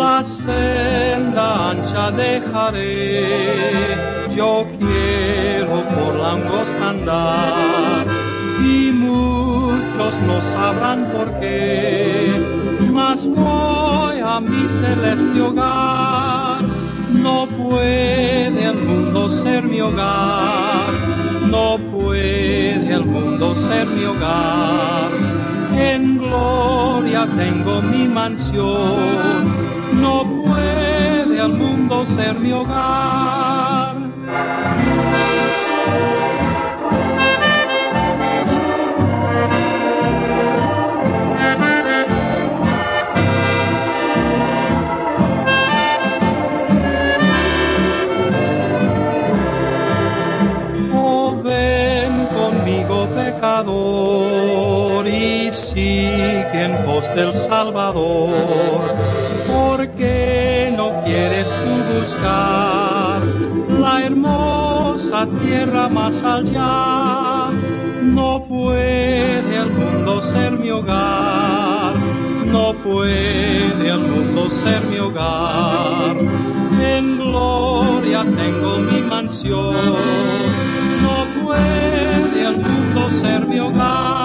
La senda ancha dejaré, yo quiero por la angosta andar y muchos no sabrán por qué, mas voy a mi celeste hogar. No puede el mundo ser mi hogar, no puede el mundo ser mi hogar. En gloria tengo mi mansión, no puede el mundo ser mi hogar. pecador sigue en pos del Salvador. ¿Por qué no quieres tú buscar la hermosa tierra más allá? No puede el mundo ser mi hogar, no puede el mundo ser mi hogar. En gloria tengo mi mansión, no puede el mundo ser mi hogar.